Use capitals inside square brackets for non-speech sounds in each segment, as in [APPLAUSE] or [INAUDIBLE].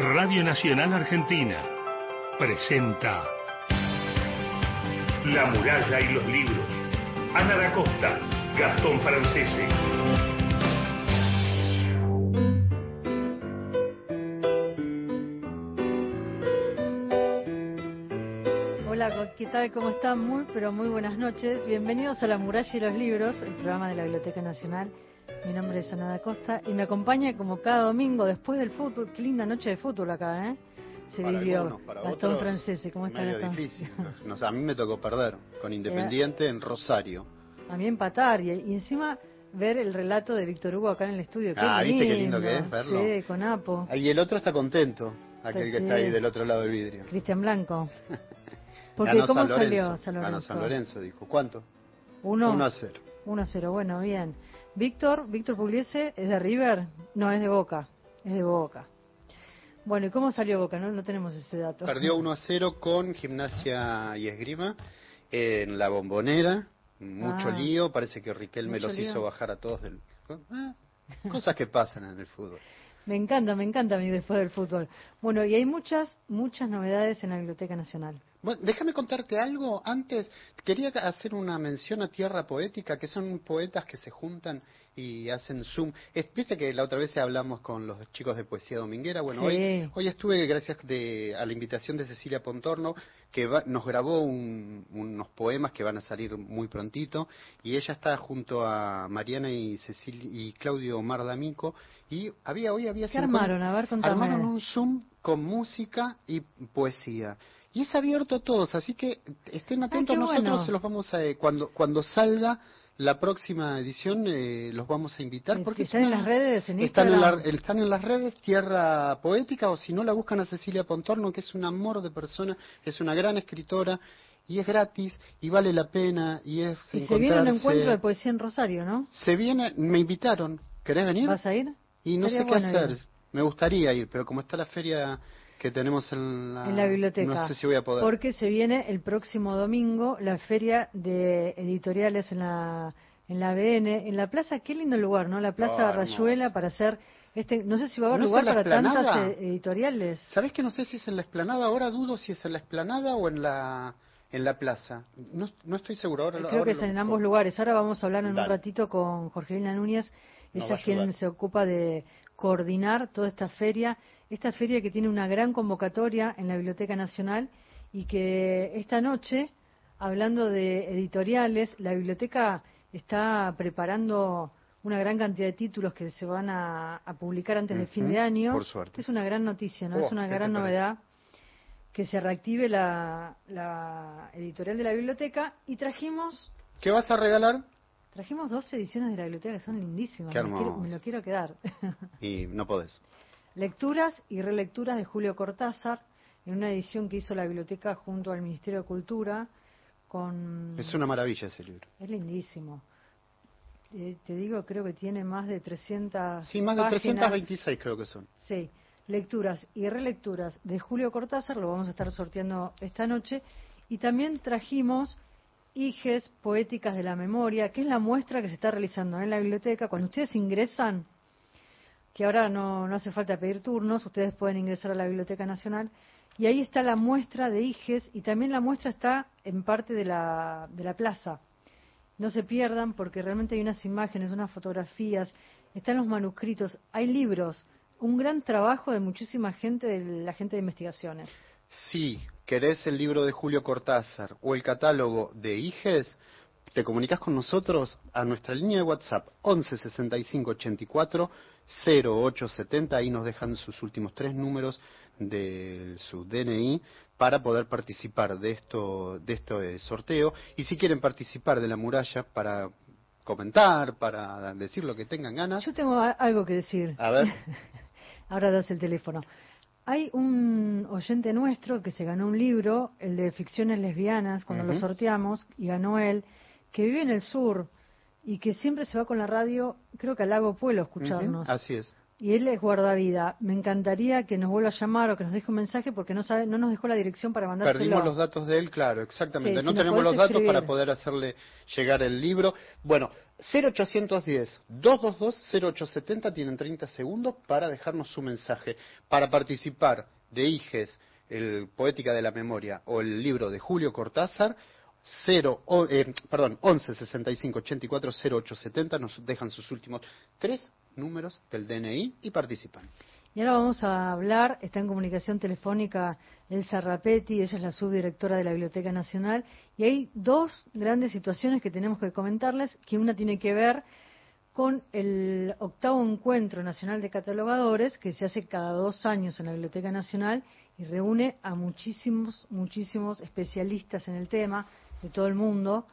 Radio Nacional Argentina presenta La muralla y los libros. Ana da Costa, Gastón Francese. Hola, ¿qué tal? ¿Cómo están? Muy, pero muy buenas noches. Bienvenidos a La muralla y los libros, el programa de la Biblioteca Nacional. Mi nombre es Ana da Costa y me acompaña como cada domingo después del fútbol. Qué linda noche de fútbol acá, ¿eh? Se Para vivió. algunos, para Gastón otros, Francese, ¿cómo está medio Gastón? difícil. [LAUGHS] A mí me tocó perder con Independiente en Rosario. A mí empatar y, y encima ver el relato de Víctor Hugo acá en el estudio. Qué Ah, ¿viste qué lindo que es lindo. verlo? Sí, con Apo. Ah, Y el otro está contento, aquel que está ahí del otro lado del vidrio. Cristian Blanco. [LAUGHS] Porque Ganó ¿cómo San salió Lorenzo, San Ganó Lorenzo? San Lorenzo, dijo. ¿Cuánto? Uno. 1 a 0. 1 a 0, bueno, bien. Víctor, Víctor Pugliese, ¿es de River? No, es de Boca, es de Boca. Bueno, ¿y cómo salió Boca? No, no tenemos ese dato. Perdió [LAUGHS] 1 a 0 con Gimnasia y Esgrima en la bombonera. Mucho Ah. lío, parece que Riquelme los lío. hizo bajar a todos del... Ah, cosas que pasan en el fútbol. Me encanta, me encanta a mí después del fútbol. Bueno, y hay muchas, muchas novedades en la Biblioteca Nacional. Bueno, déjame contarte algo. Antes quería hacer una mención a Tierra Poética, que son poetas que se juntan y hacen Zoom. Es- Viste que la otra vez hablamos con los chicos de Poesía Dominguera. Bueno, Sí. hoy, hoy estuve, gracias de- a la invitación de Cecilia Pontorno, que va- nos grabó un- unos poemas que van a salir muy prontito. Y ella está junto a Mariana y, Cecilia, y Claudio Mardamico. Y había hoy había ¿Qué 50 armaron? A ver, contame. Armaron un Zoom con música y poesía. Y es abierto a todos, así que estén atentos. qué Nosotros bueno. se los vamos a, eh, cuando cuando salga la próxima edición, eh, los vamos a invitar porque que es están en las redes, en están en, la- están en las redes Tierra Poética o si no la buscan a Cecilia Pontorno, que es un amor de persona, es una gran escritora y es gratis y vale la pena y es Y se viene un encuentro de poesía en Rosario, ¿no? Se viene, me invitaron, ¿querés venir? ¿Vas a ir? Y no sé qué hacer. ir. Me gustaría ir, pero como está la feria que tenemos en la, en la biblioteca. no sé si voy a poder. Porque se viene el próximo domingo la feria de editoriales en la en la BN, en la plaza, qué lindo lugar, ¿no? La plaza Oh, Rayuela para hacer este, no sé si va a haber ¿No es lugar para tantas Esplanada? eh, editoriales. ¿Sabés que no sé si es en la esplanada? Ahora dudo si es en la esplanada o en la en la plaza. No, no estoy seguro. Ahora, Creo que es lo en ambos lugares. Ahora vamos a hablar en un ratito con Jorgelina Núñez, a es quien se ocupa de coordinar toda esta feria, esta feria que tiene una gran convocatoria en la Biblioteca Nacional y que esta noche, hablando de editoriales, la biblioteca está preparando una gran cantidad de títulos que se van a, a publicar antes de fin de año. por suerte. Es una gran noticia, ¿no? Oh, es una ¿qué te gran novedad que se reactive la, la editorial de la biblioteca y trajimos ¿Qué vas a regalar? Trajimos dos ediciones de la biblioteca que son lindísimas. Qué me, quiero- me lo quiero quedar. Y no podés. Lecturas y relecturas de Julio Cortázar en una edición que hizo la biblioteca junto al Ministerio de Cultura con Es una maravilla ese libro. es lindísimo. Eh, te digo, creo que tiene más de 300 Sí, más de páginas. 326 creo que son. Sí, lecturas y relecturas de Julio Cortázar, lo vamos a estar sorteando esta noche. Y también trajimos Hijes Poéticas de la Memoria, que es la muestra que se está realizando en la biblioteca. Cuando ustedes ingresan, que ahora no, no hace falta pedir turnos, ustedes pueden ingresar a la Biblioteca Nacional. Y ahí está la muestra de Hijes y también la muestra está en parte de la, de la plaza. No se pierdan porque realmente hay unas imágenes, unas fotografías, están los manuscritos, hay libros, un gran trabajo de muchísima gente, de la gente de investigaciones. Si querés el libro de Julio Cortázar o el catálogo de Iges, te comunicas con nosotros a nuestra línea de WhatsApp 11 65 84 0870. Ahí nos dejan sus últimos tres números de su DNI para poder participar de esto de este sorteo. Y si quieren participar de la muralla para comentar, para decir lo que tengan ganas. Yo tengo algo que decir. A ver, [LAUGHS] Ahora das el teléfono. Hay un oyente nuestro que se ganó un libro, el de ficciones lesbianas, cuando lo sorteamos, y ganó él, que vive en el sur y que siempre se va con la radio, creo que al Lago Pueblo a escucharnos. Ujú, así es. Y él es guardavida. Me encantaría que nos vuelva a llamar o que nos deje un mensaje porque no sabe, no nos dejó la dirección para mandárselo. Perdimos los datos de él, claro, exactamente. no tenemos los datos para poder hacerle llegar el libro. Bueno, 0810 222 0870 tienen 30 segundos para dejarnos su mensaje. Para participar de IGES, el Poética de la Memoria o el libro de Julio Cortázar, 0, eh, perdón, 11 65 84 0870 nos dejan sus últimos tres números del DNI y participan. Y ahora vamos a hablar, está en comunicación telefónica Elsa Rapetti, ella es la subdirectora de la Biblioteca Nacional, y hay dos grandes situaciones que tenemos que comentarles, que una tiene que ver con el octavo encuentro nacional de catalogadores que se hace cada dos años en la Biblioteca Nacional y reúne a muchísimos, muchísimos especialistas en el tema de todo el mundo.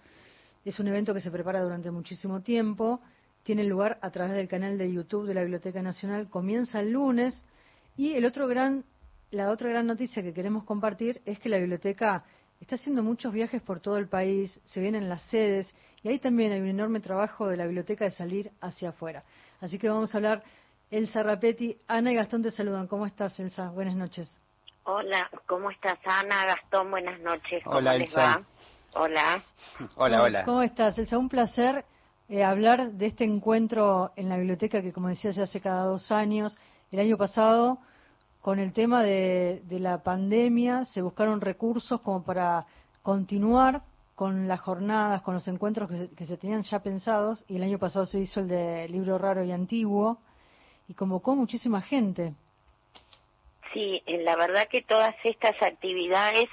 Es un evento que se prepara durante muchísimo tiempo tiene lugar a través del canal de YouTube de la Biblioteca Nacional, comienza el lunes y el otro gran, la otra gran noticia que queremos compartir es que la biblioteca está haciendo muchos viajes por todo el país, se vienen las sedes y ahí también hay un enorme trabajo de la biblioteca de salir hacia afuera. Así que vamos a hablar, Elsa Rapetti, Ana y Gastón te saludan. ¿Cómo estás, Elsa? Buenas noches. Hola, ¿cómo estás, Ana? Gastón, buenas noches. ¿Cómo hola, les va? Hola. Hola, hola. ¿Cómo estás, Elsa? Un placer eh, hablar de este encuentro en la biblioteca que, como decía, se hace cada dos años. El año pasado, con el tema de, la pandemia, se buscaron recursos como para continuar con las jornadas, con los encuentros que se, tenían ya pensados, y el año pasado se hizo el de libro raro y antiguo, y convocó muchísima gente. Sí, la verdad que todas estas actividades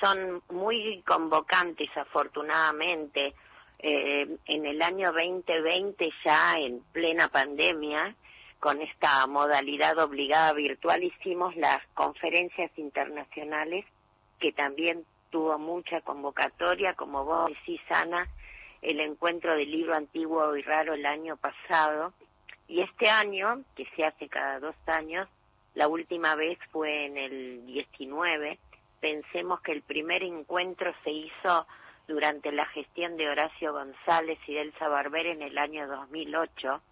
son muy convocantes, afortunadamente. Eh, en el año 2020 ya en plena pandemia, con esta modalidad obligada virtual, hicimos las conferencias internacionales que también tuvo mucha convocatoria, como vos decís, Ana, el encuentro del libro antiguo y raro el año pasado. Y este año, que se hace cada dos años, la última vez fue en el 19, pensemos que el primer encuentro se hizo durante la gestión de Horacio González y Elsa Barber en el año 2008.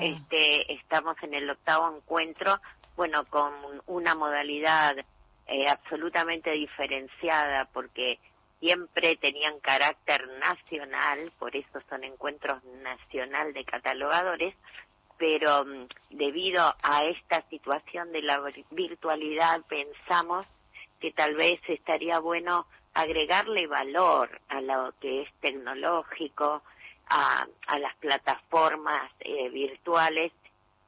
Este, estamos en el octavo encuentro, bueno, con una modalidad eh, absolutamente diferenciada porque siempre tenían carácter nacional, por eso son encuentros nacional de catalogadores, pero mm, debido a esta situación de la virtualidad pensamos que tal vez estaría bueno agregarle valor a lo que es tecnológico, a, las plataformas eh, virtuales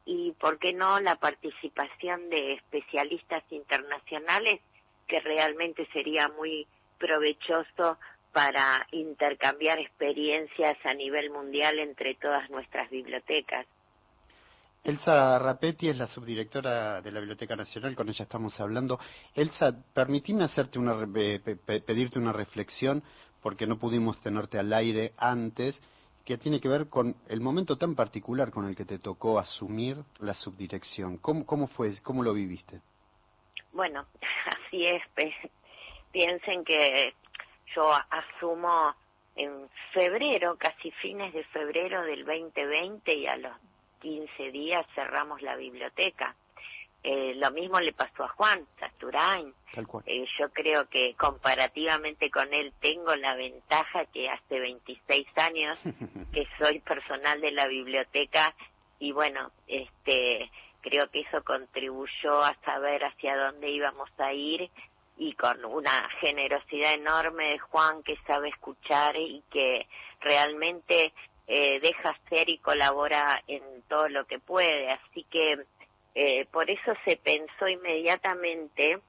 y, ¿por qué no?, la participación de especialistas internacionales que realmente sería muy provechoso para intercambiar experiencias a nivel mundial entre todas nuestras bibliotecas. Elsa Rapetti es la subdirectora de la Biblioteca Nacional, con ella estamos hablando. Elsa, permitime hacerte una, pedirte una reflexión, porque no pudimos tenerte al aire antes, que tiene que ver con el momento tan particular con el que te tocó asumir la subdirección. ¿Cómo, cómo fue, cómo lo viviste? Bueno, [LAUGHS] así es. Piensen que yo asumo en febrero, casi fines de febrero del 2020 y a los 15 días cerramos la biblioteca. Eh, lo mismo le pasó a Juan Sasturain. Eh, yo creo que comparativamente con él tengo la ventaja que hace 26 años [LAUGHS] que soy personal de la biblioteca y bueno, este creo que eso contribuyó a saber hacia dónde íbamos a ir y con una generosidad enorme de Juan que sabe escuchar y que realmente eh, deja ser y colabora en todo lo que puede. Así que eh, por eso se pensó inmediatamente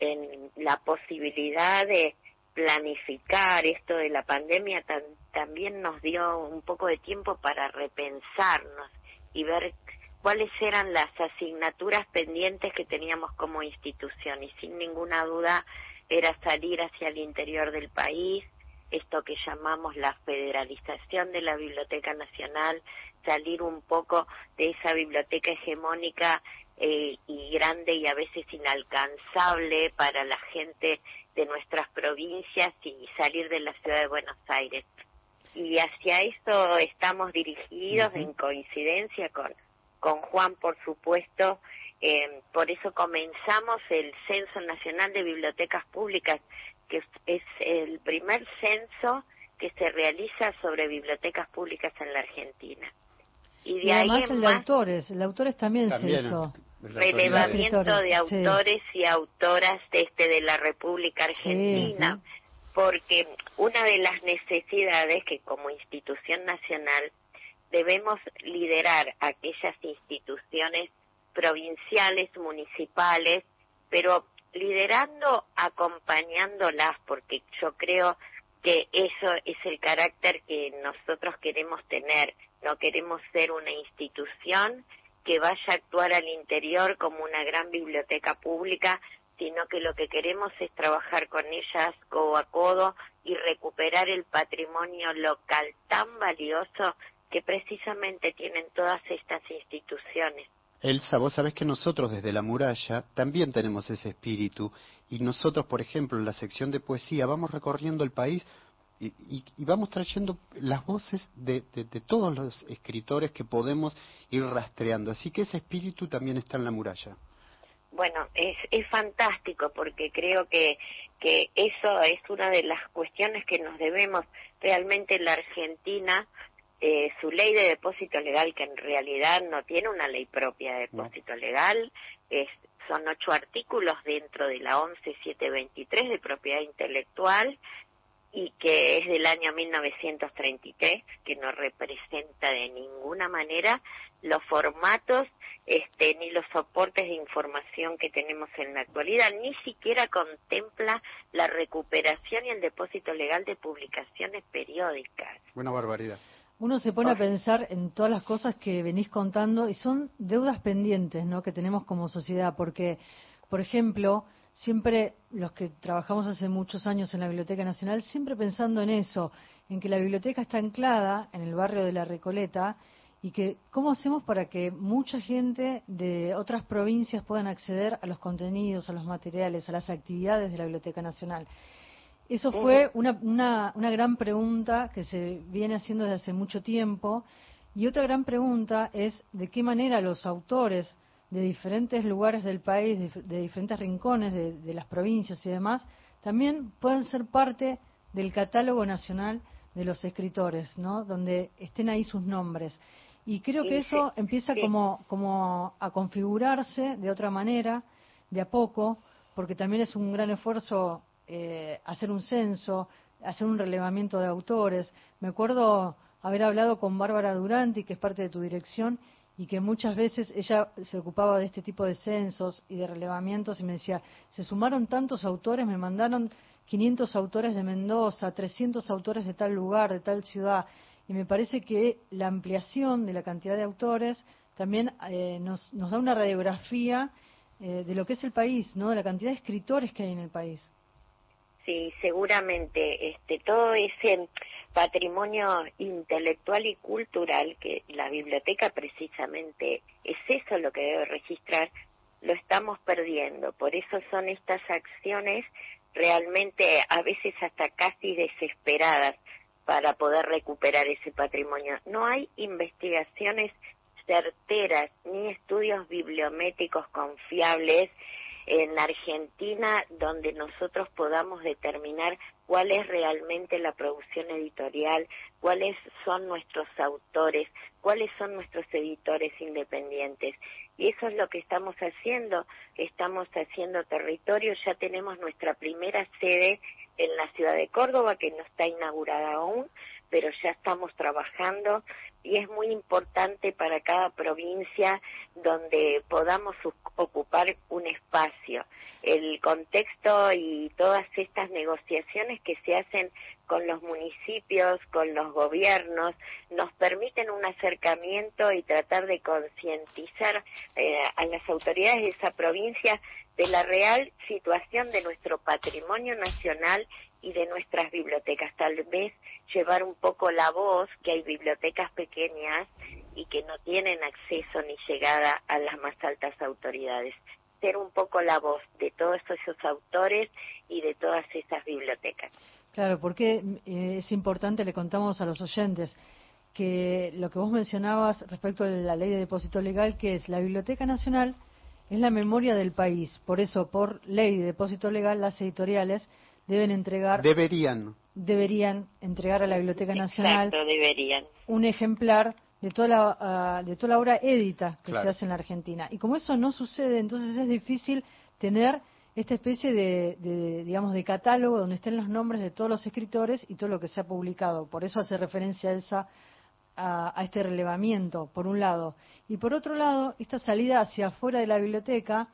en la posibilidad de planificar esto de la pandemia también nos dio un poco de tiempo para repensarnos y ver cuáles eran las asignaturas pendientes que teníamos como institución y sin ninguna duda era salir hacia el interior del país, esto que llamamos la federalización de la Biblioteca Nacional, salir un poco de esa biblioteca hegemónica eh, y grande y a veces inalcanzable para la gente de nuestras provincias y salir de la ciudad de Buenos Aires. Y hacia esto estamos dirigidos en coincidencia con, con Juan, por supuesto. Eh, por eso comenzamos el Censo Nacional de Bibliotecas Públicas, que es el primer censo que se realiza sobre bibliotecas públicas en la Argentina. Y, de además el de autores, el de autores también, se hizo. Relevamiento de autores y autoras de, este, de la República Argentina, porque una de las necesidades que como institución nacional debemos liderar aquellas instituciones provinciales, municipales, pero liderando, acompañándolas, porque yo creo que eso es el carácter que nosotros queremos tener. No queremos ser una institución que vaya a actuar al interior como una gran biblioteca pública, sino que lo que queremos es trabajar con ellas codo a codo y recuperar el patrimonio local tan valioso que precisamente tienen todas estas instituciones. Elsa, vos sabés que nosotros desde la muralla también tenemos ese espíritu y nosotros, por ejemplo, en la sección de poesía vamos recorriendo el país y, vamos trayendo las voces de, todos los escritores que podemos ir rastreando. Así que ese espíritu también está en la muralla. Bueno, es, es fantástico porque creo que, que eso es una de las cuestiones que nos debemos realmente en la Argentina eh, su ley de depósito legal, que en realidad no tiene una ley propia de depósito legal, es, son ocho artículos dentro de la 11723 de propiedad intelectual y que es del año 1933, que no representa de ninguna manera los formatos este, ni los soportes de información que tenemos en la actualidad, ni siquiera contempla la recuperación y el depósito legal de publicaciones periódicas. Buena barbaridad. Uno se pone a pensar en todas las cosas que venís contando y son deudas pendientes, ¿no? Que tenemos como sociedad, porque, por ejemplo, siempre los que trabajamos hace muchos años en la Biblioteca Nacional, siempre pensando en eso, en que la biblioteca está anclada en el barrio de la Recoleta y que cómo hacemos para que mucha gente de otras provincias puedan acceder a los contenidos, a los materiales, a las actividades de la Biblioteca Nacional. Eso fue una, una, una, gran pregunta que se viene haciendo desde hace mucho tiempo. Y otra gran pregunta es de qué manera los autores de diferentes lugares del país, de, diferentes rincones de, las provincias y demás, también pueden ser parte del catálogo nacional de los escritores, ¿no? Donde estén ahí sus nombres. Y creo que eso empieza como, como a configurarse de otra manera, de a poco, porque también es un gran esfuerzo eh, hacer un censo, hacer un relevamiento de autores. Me acuerdo haber hablado con Bárbara Duranti, que es parte de tu dirección, y que muchas veces ella se ocupaba de este tipo de censos y de relevamientos y me decía, se sumaron tantos autores, me mandaron 500 autores de Mendoza, 300 autores de tal lugar, de tal ciudad, y me parece que la ampliación de la cantidad de autores también eh, nos, nos, da una radiografía eh, de lo que es el país, ¿no? de la cantidad de escritores que hay en el país. Sí, seguramente este, todo ese patrimonio intelectual y cultural que la biblioteca precisamente es eso lo que debe registrar, lo estamos perdiendo. Por eso son estas acciones realmente a veces hasta casi desesperadas para poder recuperar ese patrimonio. No hay investigaciones certeras ni estudios bibliométricos confiables en Argentina donde nosotros podamos determinar cuál es realmente la producción editorial, cuáles son nuestros autores, cuáles son nuestros editores independientes. Y eso es lo que estamos haciendo, estamos haciendo territorio, ya tenemos nuestra primera sede en la ciudad de Córdoba, que no está inaugurada aún, pero ya estamos trabajando y es muy importante para cada provincia donde podamos ocupar un espacio. El contexto y todas estas negociaciones que se hacen con los municipios, con los gobiernos, nos permiten un acercamiento y tratar de concientizar eh, a las autoridades de esa provincia de la real situación de nuestro patrimonio nacional y de nuestras bibliotecas. Tal vez llevar un poco la voz que hay bibliotecas pequeñas y que no tienen acceso ni llegada a las más altas autoridades. Ser un poco la voz de todos esos autores y de todas esas bibliotecas. Claro, porque eh, es importante, le contamos a los oyentes, que lo que vos mencionabas respecto a la ley de depósito legal, que es la Biblioteca Nacional, es la memoria del país. Por eso, por ley de depósito legal, las editoriales deben entregar. Deberían. Deberían entregar a la Biblioteca Nacional. deberían. Un ejemplar de toda la, ah, de toda la obra édita que se hace en la Argentina. Y como eso no sucede, entonces es difícil tener esta especie de, digamos, de catálogo donde estén los nombres de todos los escritores y todo lo que se ha publicado. Por eso hace referencia Elsa a, a, este relevamiento, por un lado. Y por otro lado, esta salida hacia afuera de la biblioteca,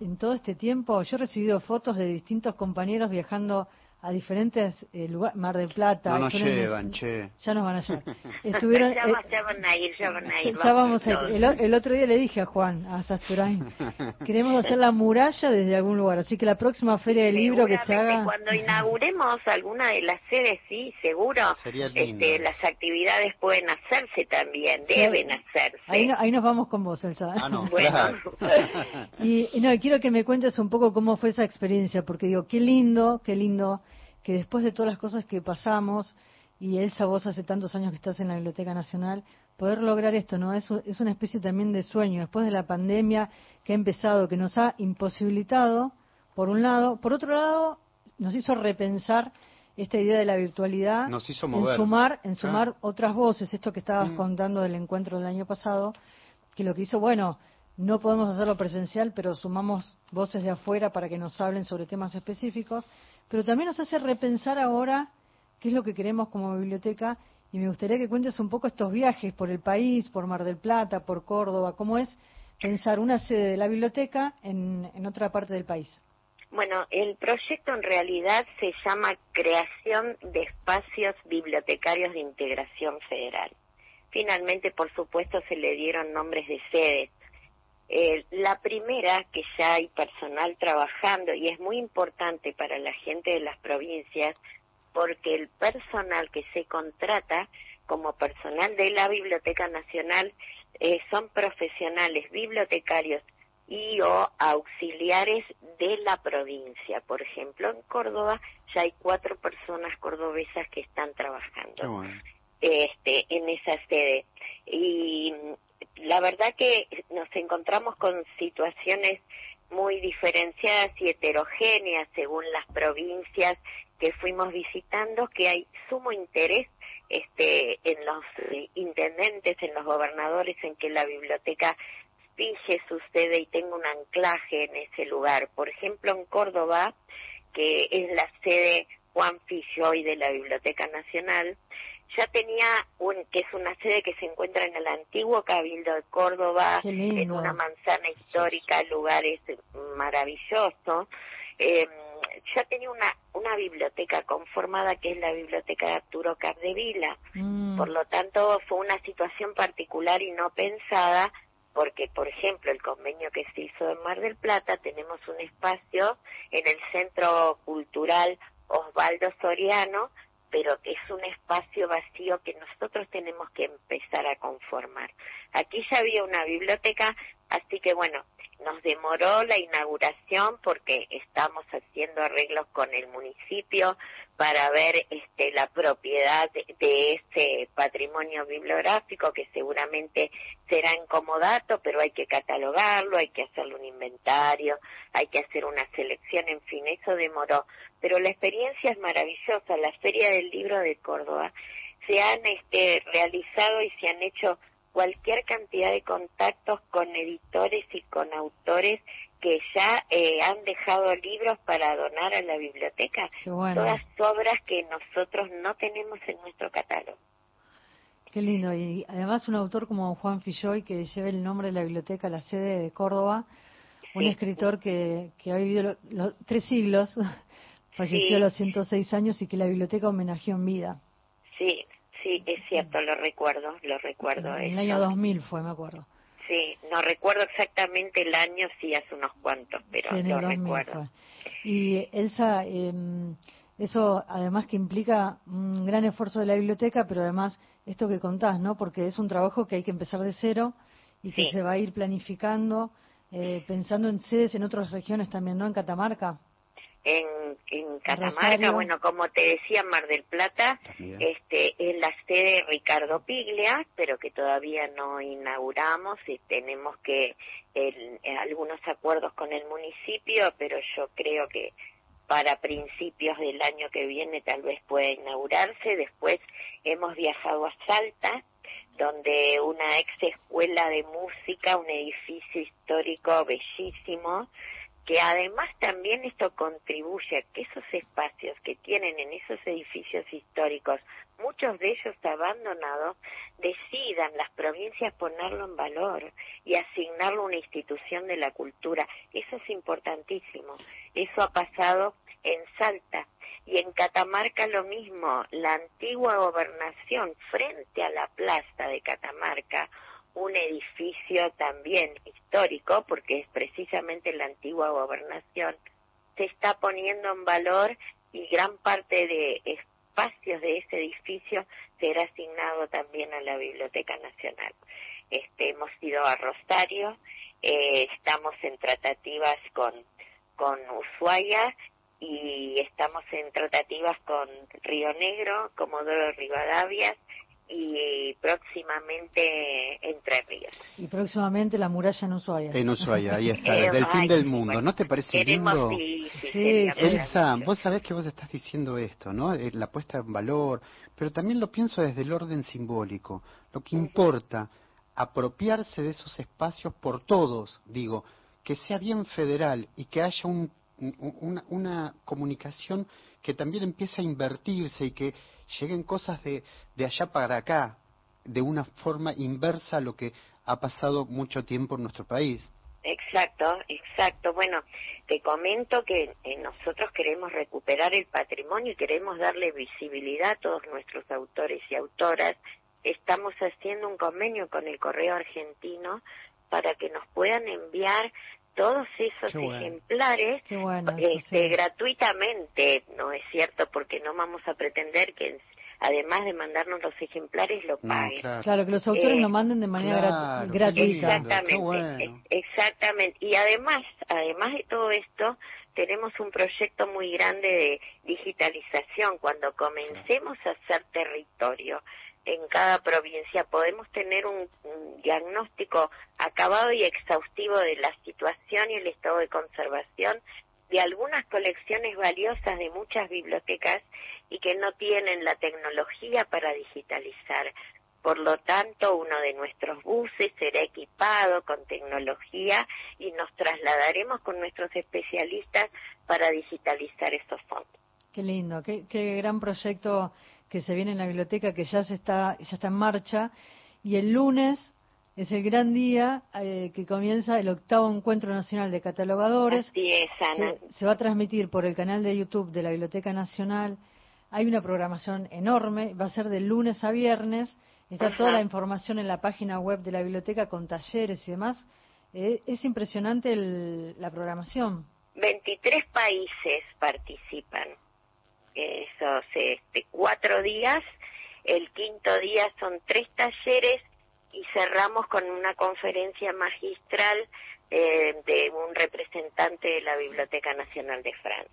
en todo este tiempo, yo he recibido fotos de distintos compañeros viajando a diferentes eh, lugares, Mar del Plata. No nos llevan, che. Ya nos van a llevar. [LAUGHS] Estuvieron, ya, ya, van a ir, ya van a ir. Ya, vamos a ir. El, otro día le dije a Juan, a Sasturain, [LAUGHS] queremos hacer la muralla desde algún lugar, así que la próxima feria del libro que se haga... cuando inauguremos alguna de las sedes, sí, seguro, este, las actividades pueden hacerse también, deben hacerse. Ahí, ahí, nos vamos con vos, Elsa. Ah, no, [LAUGHS] bueno. y, y no, quiero que me cuentes un poco cómo fue esa experiencia, porque digo, qué lindo, qué lindo que después de todas las cosas que pasamos, y Elsa, vos hace tantos años que estás en la Biblioteca Nacional, poder lograr esto, ¿no? Es, es una especie también de sueño, después de la pandemia que ha empezado, que nos ha imposibilitado, por un lado, por otro lado, nos hizo repensar esta idea de la virtualidad, nos hizo en sumar, en sumar otras voces, esto que estabas mm. contando del encuentro del año pasado, que lo que hizo, bueno, no podemos hacerlo presencial, pero sumamos voces de afuera para que nos hablen sobre temas específicos, pero también nos hace repensar ahora qué es lo que queremos como biblioteca y me gustaría que cuentes un poco estos viajes por el país, por Mar del Plata, por Córdoba, cómo es pensar una sede de la biblioteca en, en otra parte del país. Bueno, el proyecto en realidad se llama Creación de Espacios Bibliotecarios de Integración Federal. Finalmente, por supuesto, se le dieron nombres de sedes eh, la primera, que ya hay personal trabajando y es muy importante para la gente de las provincias porque el personal que se contrata como personal de la Biblioteca Nacional eh, son profesionales bibliotecarios y o auxiliares de la provincia. Por ejemplo, en Córdoba ya hay cuatro personas cordobesas que están trabajando este, en esa sede. Y la verdad que nos encontramos con situaciones muy diferenciadas y heterogéneas según las provincias que fuimos visitando, que hay sumo interés este, en los intendentes, en los gobernadores, en que la biblioteca fije su sede y tenga un anclaje en ese lugar. Por ejemplo, en Córdoba, que es la sede Juan Fishoy de la Biblioteca Nacional, ya tenía un que es una sede que se encuentra en el antiguo Cabildo de Córdoba, en una manzana histórica, lugares maravilloso. Eh, ya tenía una, una biblioteca conformada que es la biblioteca de Arturo Cardevila. Mm. Por lo tanto, fue una situación particular y no pensada porque, por ejemplo, el convenio que se hizo en Mar del Plata, tenemos un espacio en el Centro Cultural Osvaldo Soriano, pero es un espacio vacío que nosotros tenemos que empezar a conformar. Aquí ya había una biblioteca, así que bueno, nos demoró la inauguración porque estamos haciendo arreglos con el municipio para ver este, la propiedad de, de ese patrimonio bibliográfico que seguramente será en comodato, pero hay que catalogarlo, hay que hacerle un inventario, hay que hacer una selección, en fin, eso demoró. Pero la experiencia es maravillosa. La Feria del Libro de Córdoba se han este, realizado y se han hecho cualquier cantidad de contactos con editores y con autores que ya eh, han dejado libros para donar a la biblioteca. Todas obras que nosotros no tenemos en nuestro catálogo. Qué lindo. Y además un autor como Juan Filloy, que lleva el nombre de la biblioteca, la sede de Córdoba, un escritor que, que ha vivido los tres siglos, [LAUGHS] falleció a los 106 años y que la biblioteca homenajeó en vida. Sí, Sí, es cierto, lo recuerdo, lo recuerdo. En el año 2000 fue, me acuerdo. Sí, no recuerdo exactamente el año, sí, hace unos cuantos, pero sí, en lo recuerdo. Y Elsa, eh, eso además que implica un gran esfuerzo de la biblioteca, pero además esto que contás, ¿no? Porque es un trabajo que hay que empezar de cero y que se va a ir planificando, eh, pensando en sedes en otras regiones también, ¿no? En Catamarca. En, en Catamarca, bueno, como te decía, Mar del Plata, este, es la sede Ricardo Piglia, pero que todavía no inauguramos y tenemos que el, algunos acuerdos con el municipio, pero yo creo que para principios del año que viene tal vez pueda inaugurarse. Después hemos viajado a Salta, donde una ex escuela de música, un edificio histórico bellísimo, que además también esto contribuye a que esos espacios que tienen en esos edificios históricos, muchos de ellos abandonados, decidan las provincias ponerlo en valor y asignarlo a una institución de la cultura. Eso es importantísimo. Eso ha pasado en Salta y en Catamarca lo mismo. La antigua gobernación frente a la plaza de Catamarca un edificio también histórico, porque es precisamente la antigua gobernación, se está poniendo en valor y gran parte de espacios de ese edificio será asignado también a la Biblioteca Nacional. Este, hemos ido a Rosario, eh, estamos en tratativas con, con Ushuaia y estamos en tratativas con Río Negro, Comodoro Rivadavia y próximamente Entre Ríos. Y próximamente la muralla en Ushuaia. En Ushuaia, ahí está, [LAUGHS] desde el fin del mundo. ¿No te parece lindo? Sí, Elsa, vos sabés que vos estás diciendo esto, ¿no? Eh, la puesta en valor, pero también lo pienso desde el orden simbólico. Lo que importa, apropiarse de esos espacios por todos, digo, que sea bien federal y que haya un, una, una comunicación que también empiece a invertirse y que lleguen cosas de, de allá para acá, de una forma inversa a lo que ha pasado mucho tiempo en nuestro país. Exacto, exacto. Bueno, te comento que eh, nosotros queremos recuperar el patrimonio y queremos darle visibilidad a todos nuestros autores y autoras. Estamos haciendo un convenio con el Correo Argentino para que nos puedan enviar todos esos ejemplares este, gratuitamente, ¿no es cierto? Porque no vamos a pretender que además de mandarnos los ejemplares lo paguen. claro. que los autores lo manden de manera gratuita. Exactamente, exactamente. Y además, además de todo esto, tenemos un proyecto muy grande de digitalización. Cuando comencemos a hacer territorio, en cada provincia podemos tener un, diagnóstico acabado y exhaustivo de la situación y el estado de conservación de algunas colecciones valiosas de muchas bibliotecas y que no tienen la tecnología para digitalizar. Por lo tanto, uno de nuestros buses será equipado con tecnología y nos trasladaremos con nuestros especialistas para digitalizar estos fondos. Qué lindo, qué, qué gran proyecto que se viene en la biblioteca, que ya se está, ya está en marcha, y el lunes es el gran día eh, que comienza el octavo encuentro nacional de catalogadores. Se, va a transmitir por el canal de YouTube de la Biblioteca Nacional. Hay una programación enorme, va a ser de lunes a viernes. Está toda la información en la página web de la biblioteca con talleres y demás. Eh, es impresionante la programación. 23 países participan esos este, cuatro días. El quinto día son tres talleres y cerramos con una conferencia magistral eh, de un representante de la Biblioteca Nacional de Francia.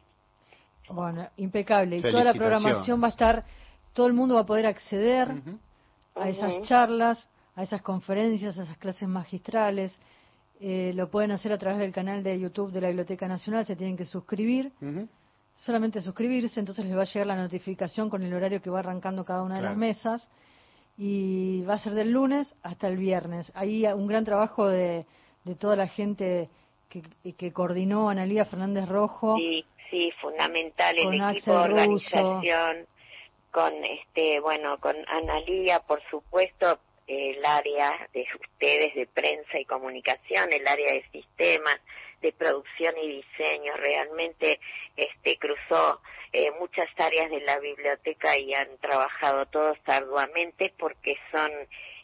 Bueno, impecable. Y toda la programación va a estar, todo el mundo va a poder acceder a esas charlas, a esas conferencias, a esas clases magistrales. Eh, lo pueden hacer a través del canal de YouTube de la Biblioteca Nacional, se tienen que suscribir solamente suscribirse, entonces les va a llegar la notificación con el horario que va arrancando cada una de las mesas y va a ser del lunes hasta el viernes. Ahí un gran trabajo de, de toda la gente que, que coordinó Analía Fernández Rojo. Sí, sí, fundamental el equipo de organización con este, bueno, con Analía, por supuesto, el área de ustedes de prensa y comunicación, el área de sistemas, de producción y diseño. Realmente este cruzó eh, muchas áreas de la biblioteca y han trabajado todos arduamente porque son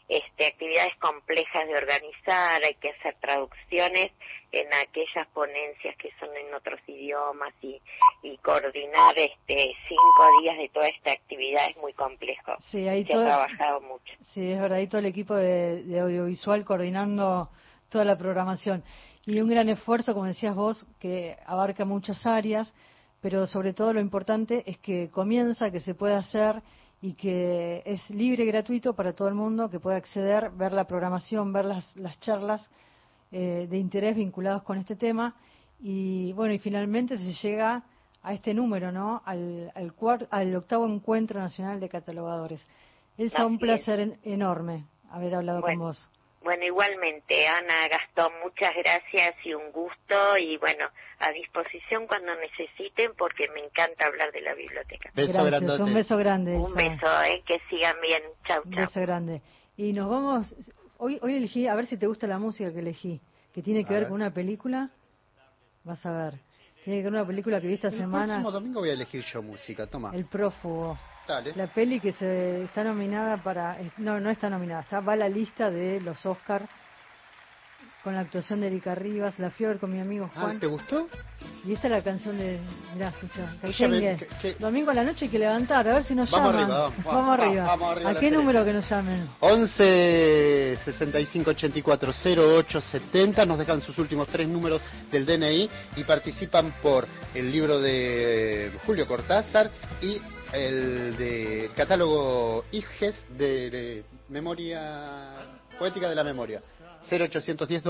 este, actividades complejas de organizar, hay que hacer traducciones en aquellas ponencias que son en otros idiomas y, y coordinar este cinco días de toda esta actividad es muy complejo. Sí, ahí Se ha trabajado mucho. Sí, es verdad, ahí todo el equipo de audiovisual coordinando toda la programación y un gran esfuerzo, como decías vos, que abarca muchas áreas. pero sobre todo lo importante es que comienza, que se puede hacer y que es libre y gratuito para todo el mundo que pueda acceder, ver la programación, ver las, las charlas eh, de interés vinculados con este tema y bueno, y finalmente se llega a este número, ¿no? Al, al, al octavo encuentro nacional de catalogadores. Es un placer enorme haber hablado con vos. Bueno, igualmente, Ana Gastón, muchas gracias y un gusto y bueno, a disposición cuando necesiten porque me encanta hablar de la biblioteca. Beso gracias, un beso grande. Un beso, eh, que sigan bien. Chau, chau. Un beso grande. Y nos vamos, hoy, hoy elegí, a ver si te gusta la música que elegí, que tiene que ver, con una película. Vas a ver. Tiene que ver con una película que vi esta semana. El próximo domingo voy a elegir yo música, toma. El prófugo. La peli que se está nominada para. No, no está nominada, está, va a la lista de los Oscar con la actuación de Erika Rivas. La ver con mi amigo ah, Juan. ¿Te gustó? Y esta es la canción de. Mirá, escucha. Domingo a la noche hay que levantar, a ver si nos vamos llaman. Arriba, vamos, arriba. Vamos, arriba. ¿A qué número que nos llamen? 11 65 84 08 70. Nos dejan sus últimos tres números del DNI y participan por el libro de Julio Cortázar y el de catálogo IGES de, memoria poética de la memoria. 0810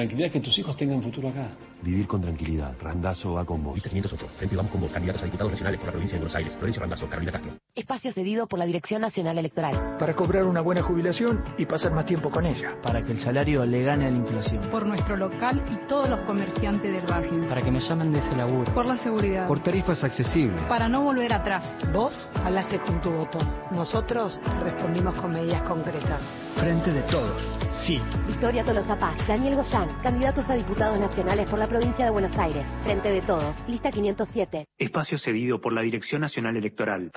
Tranquilidad que tus hijos tengan futuro acá. Vivir con tranquilidad. Randazo va con vos. Lista 508. Frente vamos con vos. Candidatos a diputados nacionales por la provincia de Buenos Aires. Florencio Randazo. Carolina Castro. Espacio cedido por la Dirección Nacional Electoral. Para cobrar una buena jubilación y pasar más tiempo con ella. Para que el salario le gane a la inflación. Por nuestro local y todos los comerciantes del barrio. Para que me llamen de ese laburo. Por la seguridad. Por tarifas accesibles. Para no volver atrás. Vos hablaste con tu voto. Nosotros respondimos con medidas concretas. Frente de todos. Sí. Victoria Tolosa Paz, Daniel Goyán, candidatos a diputados nacionales por la provincia de Buenos Aires. Frente de todos, lista 507. Espacio cedido por la Dirección Nacional Electoral.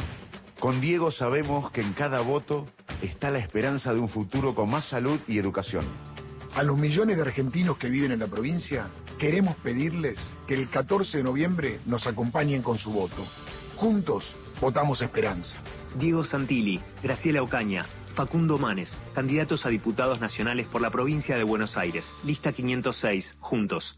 Con Diego sabemos que en cada voto está la esperanza de un futuro con más salud y educación. A los millones de argentinos que viven en la provincia, queremos pedirles que el 14 de noviembre nos acompañen con su voto. Juntos votamos esperanza. Diego Santilli, Graciela Ocaña, Facundo Manes, candidatos a diputados nacionales por la provincia de Buenos Aires. Lista 506, juntos.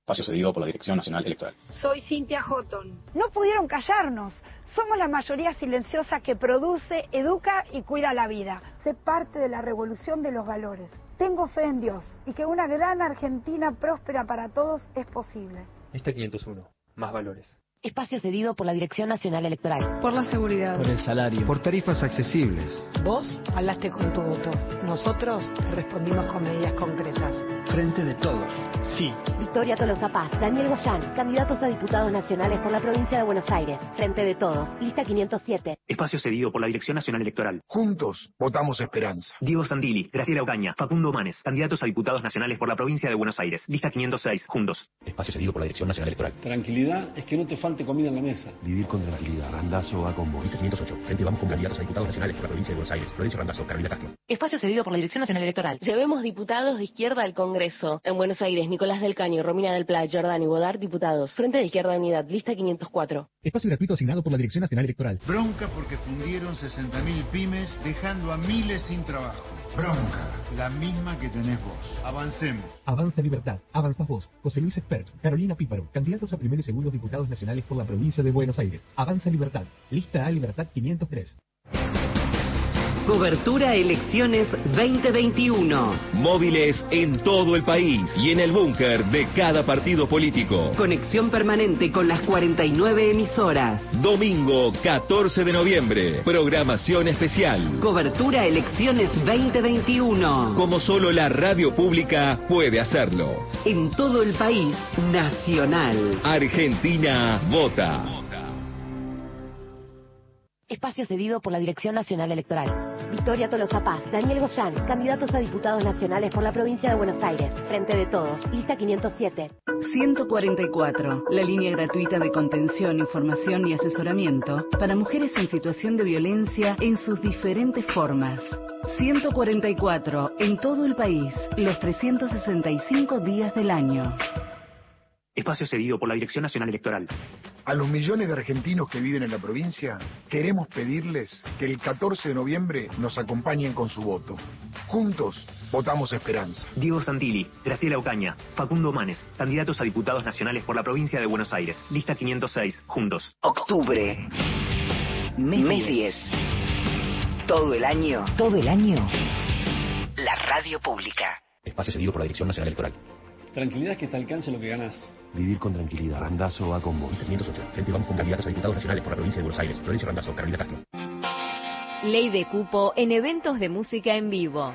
Espacio cedido por la Dirección Nacional Electoral. Soy Cintia Houghton. No pudieron callarnos. Somos la mayoría silenciosa que produce, educa y cuida la vida. Sé parte de la revolución de los valores. Tengo fe en Dios y que una gran Argentina próspera para todos es posible. Lista 501. Más valores. Espacio cedido por la Dirección Nacional Electoral. Por la seguridad. Por el salario. Por tarifas accesibles. Vos hablaste con tu voto. Nosotros respondimos con medidas concretas. Frente de todos. Sí. Victoria Tolosa Paz, Daniel Goyán, candidatos a diputados nacionales por la provincia de Buenos Aires. Frente de todos. Lista 507. Espacio cedido por la Dirección Nacional Electoral. Juntos votamos esperanza. Diego Sandili, Graciela Ocaña, Facundo Manes, candidatos a diputados nacionales por la provincia de Buenos Aires. Lista 506. Juntos. Espacio cedido por la Dirección Nacional Electoral. Tranquilidad es que no te falta falte comida en la mesa. Vivir con tranquilidad. Randazo va con vos. Lista 508. Frente vamos con candidatos a diputados nacionales por la provincia de Buenos Aires. Florencio Randazzo, Carolina Castro. Espacio cedido por la Dirección Nacional Electoral. Llevemos diputados de izquierda al Congreso. En Buenos Aires, Nicolás del Caño, Romina del Pla, Jordán y Bodar, diputados. Frente de Izquierda Unidad, lista 504. Espacio gratuito asignado por la Dirección Nacional Electoral. Bronca porque fundieron 60.000 pymes dejando a miles sin trabajo. Bronca, la misma que tenés vos. Avancemos. Avanza Libertad, avanza vos. José Luis Espert, Carolina Píparo, candidatos a primer y segundo diputados nacionales por la provincia de Buenos Aires. Avanza Libertad, lista A Libertad 503. Cobertura Elecciones 2021. Móviles en todo el país y en el búnker de cada partido político. Conexión permanente con las 49 emisoras. Domingo 14 de noviembre. Programación especial. Cobertura Elecciones 2021. Como solo la radio pública puede hacerlo. En todo el país, nacional. Argentina vota. Espacio cedido por la Dirección Nacional Electoral. Victoria Tolosa Paz, Daniel Goyán, candidatos a diputados nacionales por la provincia de Buenos Aires. Frente de todos, lista 507. 144, la línea gratuita de contención, información y asesoramiento para mujeres en situación de violencia en sus diferentes formas. 144, en todo el país, los 365 días del año. Espacio cedido por la Dirección Nacional Electoral. A los millones de argentinos que viven en la provincia, queremos pedirles que el 14 de noviembre nos acompañen con su voto. Juntos, votamos esperanza. Diego Santilli, Graciela Ocaña, Facundo Manes, candidatos a diputados nacionales por la provincia de Buenos Aires. Lista 506, juntos. Octubre. Mes 10. Todo el año. Todo el año. La radio pública. Espacio cedido por la Dirección Nacional Electoral. Tranquilidad es que te alcance lo que ganás. Vivir con tranquilidad. Randazo va con vos. Lista 508. Frente vamos con candidatos a diputados nacionales por la provincia de Buenos Aires. Florencio Randazzo, Carolina Castro. Ley de cupo en eventos de música en vivo.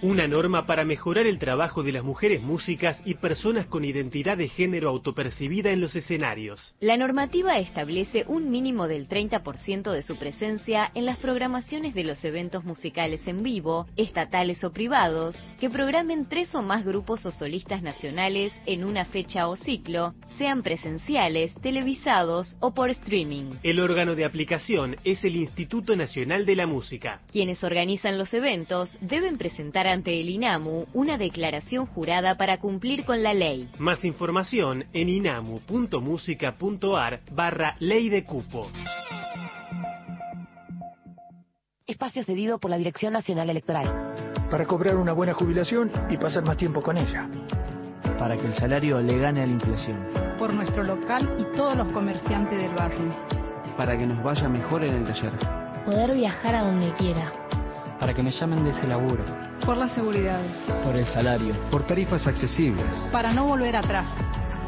Una norma para mejorar el trabajo de las mujeres músicas y personas con identidad de género autopercibida en los escenarios. La normativa establece un mínimo del 30% de su presencia en las programaciones de los eventos musicales en vivo, estatales o privados, que programen tres o más grupos o solistas nacionales en una fecha o ciclo, sean presenciales, televisados o por streaming. El órgano de aplicación es el Instituto Nacional de la Música. Quienes organizan los eventos deben presentar ante el INAMU una declaración jurada para cumplir con la ley. Más información en inamu.musica.ar barra ley de cupo. Espacio cedido por la Dirección Nacional Electoral. Para cobrar una buena jubilación y pasar más tiempo con ella. Para que el salario le gane a la inflación. Por nuestro local y todos los comerciantes del barrio. Para que nos vaya mejor en el taller. Poder viajar a donde quiera. Para que me llamen de ese laburo. Por la seguridad. Por el salario. Por tarifas accesibles. Para no volver atrás.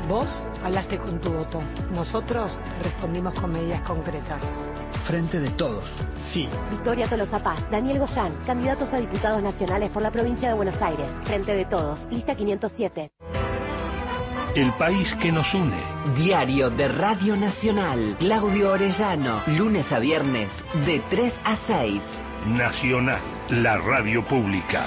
Vos hablaste con tu voto. Nosotros respondimos con medidas concretas. Frente de todos. Sí. Victoria Tolosa Paz, Daniel Goyán, candidatos a diputados nacionales por la provincia de Buenos Aires. Frente de todos, lista 507. El país que nos une. Diario de Radio Nacional. Claudio Orellano. Lunes a viernes, de 3 a 6. Nacional, la radio pública.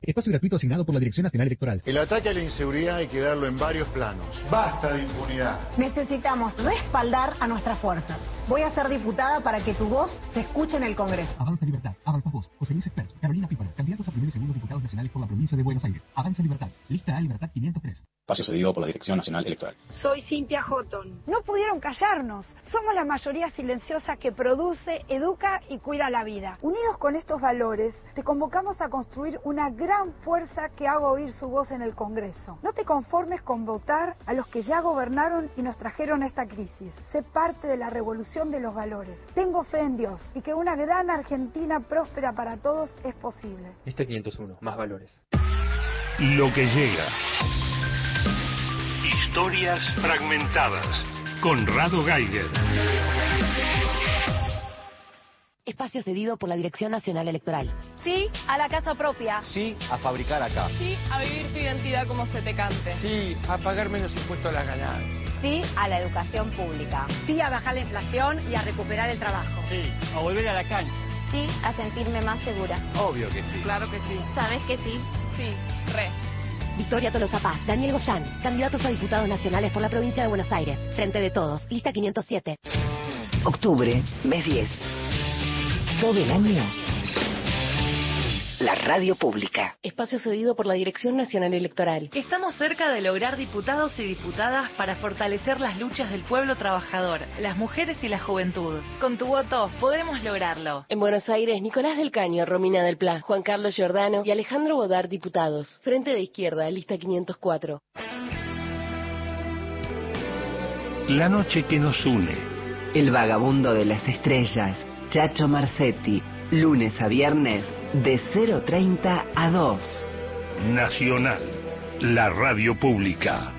Espacio gratuito asignado por la Dirección Nacional Electoral. El ataque a la inseguridad hay que darlo en varios planos. Basta de impunidad. Necesitamos respaldar a nuestras fuerzas. Voy a ser diputada para que tu voz se escuche en el Congreso. Avanza Libertad, avanza vos. José Luis Espert, Carolina Píparo, candidatos a primer y segundo diputados nacionales por la provincia de Buenos Aires. Avanza Libertad, lista A Libertad 503. Espacio cedido por la Dirección Nacional Electoral. Soy Cintia Houghton. No pudieron callarnos. Somos la mayoría silenciosa que produce, educa y cuida la vida. Unidos con estos valores, te convocamos a construir una gran fuerza que haga oír su voz en el Congreso. No te conformes con votar a los que ya gobernaron y nos trajeron esta crisis. Sé parte de la revolución de los valores. Tengo fe en Dios y que una gran Argentina próspera para todos es posible. Lista 501, más valores. Lo que llega. Historias fragmentadas. Conrado Geiger. Espacio cedido por la Dirección Nacional Electoral. Sí a la casa propia. Sí a fabricar acá. Sí a vivir tu identidad como se te cante. Sí a pagar menos impuestos a las ganancias. Sí a la educación pública. Sí a bajar la inflación y a recuperar el trabajo. Sí a volver a la cancha. Sí a sentirme más segura. Obvio que sí. Claro que sí. ¿Sabes que sí? Sí, re. Victoria Tolosa Paz, Daniel Goyán, candidatos a diputados nacionales por la provincia de Buenos Aires. Frente de todos, lista 507. Octubre, mes 10. Todo el año. La radio pública. Espacio cedido por la Dirección Nacional Electoral. Estamos cerca de lograr diputados y diputadas para fortalecer las luchas del pueblo trabajador, las mujeres y la juventud. Con tu voto podemos lograrlo. En Buenos Aires, Nicolás del Caño, Romina del Pla, Juan Carlos Giordano y Alejandro Bodar, diputados. Frente de izquierda, lista 504. La noche que nos une. El vagabundo de las estrellas, Chacho Marcetti, lunes a viernes de 0.30 a 2. Nacional, la radio pública.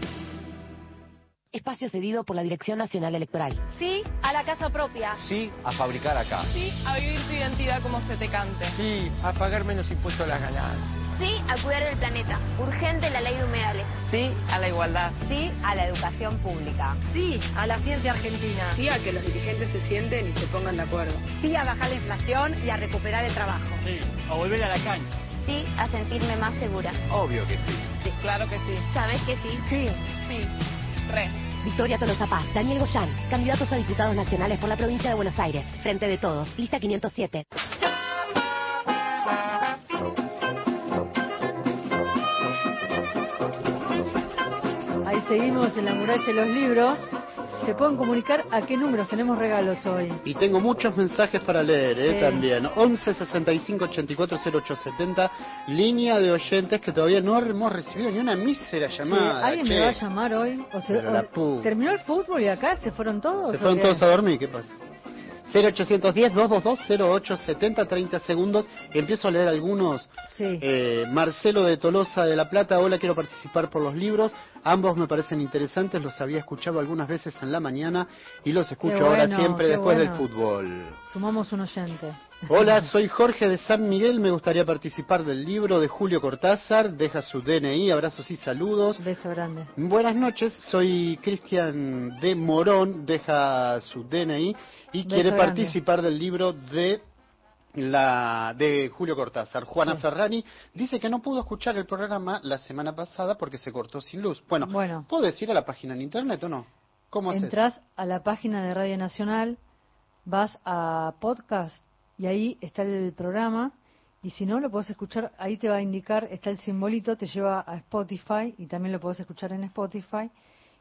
Espacio cedido por la Dirección Nacional Electoral. Sí a la casa propia. Sí a fabricar acá. Sí a vivir tu identidad como se te cante. Sí a pagar menos impuestos a las ganancias. Sí a cuidar el planeta. Urgente la ley de humedales. Sí a la igualdad. Sí a la educación pública. Sí a la ciencia argentina. Sí a que los dirigentes se sienten y se pongan de acuerdo. Sí a bajar la inflación y a recuperar el trabajo. Sí a volver a la cancha. Sí a sentirme más segura. Obvio que sí. Sí, claro que sí. ¿Sabes que sí? Sí. Sí. Re. Victoria Tolosa Paz, Daniel Goyán, candidatos a diputados nacionales por la provincia de Buenos Aires. Frente de todos, lista 507. Seguimos en la muralla de los libros. Se pueden comunicar a qué números tenemos regalos hoy. Y tengo muchos mensajes para leer ¿eh? Sí. también. 11 65 84 0870, línea de oyentes que todavía no hemos recibido ni una mísera Sí, llamada. ¿Alguien che. me va a llamar hoy? O se- o- ¿Terminó el fútbol y acá se fueron todos? ¿Se fueron todos a dormir? ¿Qué pasa? 0810-222-0870, 30 segundos. Empiezo a leer algunos. Sí. Eh, Marcelo de Tolosa de La Plata, hola, quiero participar por los libros. Ambos me parecen interesantes, los había escuchado algunas veces en la mañana y los escucho ahora siempre después bueno. del fútbol. Sumamos un oyente. Hola, [LAUGHS] soy Jorge de San Miguel, me gustaría participar del libro de Julio Cortázar, deja su DNI, abrazos y saludos. Beso grande. Buenas noches, soy Cristian de Morón, deja su DNI y Beso quiere grande. participar del libro de la de Julio Cortázar. Juana Sí. Ferrani dice que no pudo escuchar el programa la semana pasada porque se cortó sin luz. Bueno, Bueno. ¿puedo ir a la página en internet o no? ¿Cómo haces? Entras a la página de Radio Nacional, vas a podcast y ahí está el programa. Y si no, lo podés escuchar, ahí te va a indicar, está el simbolito, te lleva a Spotify y también lo podés escuchar en Spotify.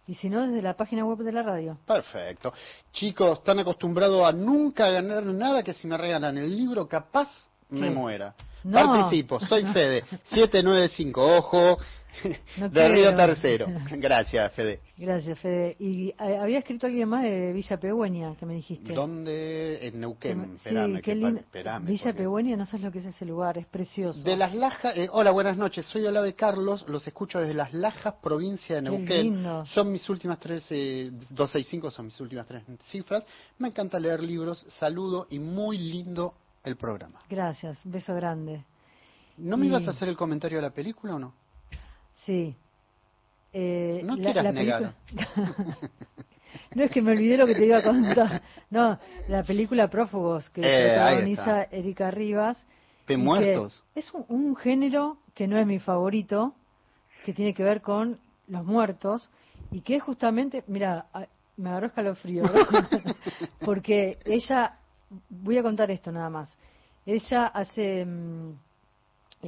Y si no, desde la página web de la radio. Perfecto. Chicos, están acostumbrados a nunca ganar nada que si me regalan el libro, capaz me ¿Qué? muera. No. Participo, soy Fede, [LAUGHS] 795, ojo, No de Río. Tercero. [LAUGHS] Gracias, Fede. Gracias, Fede. Y eh, había escrito alguien más de Villa Pegüeña, que me dijiste. ¿Dónde? En Neuquén. Esperame, sí, qué que pa- lindo. esperame, Villa porque- no sabes lo que es ese lugar, es precioso. De las Lajas, eh, hola, buenas noches, soy Olave Carlos, los escucho desde las Lajas, provincia de Qué Neuquén. lindo. Son mis últimas tres, eh, 265 son mis últimas tres cifras. Me encanta leer libros, saludo y muy lindo el programa. Gracias, beso grande. ¿No me Y- ibas a hacer el comentario de la película o no? Sí. Eh, No quieras negar. película- [LAUGHS] no es que me olvidé lo que te iba a contar. No, la película Prófugos, que Eh, protagoniza Erika Rivas. De muertos. Es un, un género que no es mi favorito, que tiene que ver con los muertos, y que es justamente, mira, me agarró escalofrío, [LAUGHS] porque ella, voy a contar esto nada más, ella hace mm,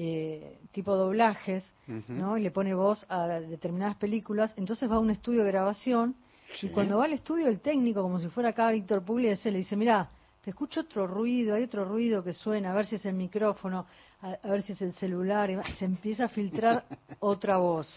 eh, tipo doblajes. ¿no? Y le pone voz a determinadas películas, entonces va a un estudio de grabación, y cuando va al estudio el técnico, como si fuera acá Víctor Pugliese, le dice, mira, te escucho otro ruido, hay otro ruido que suena, a ver si es el micrófono, a, a ver si es el celular, y va- se empieza a filtrar [LAUGHS] otra voz.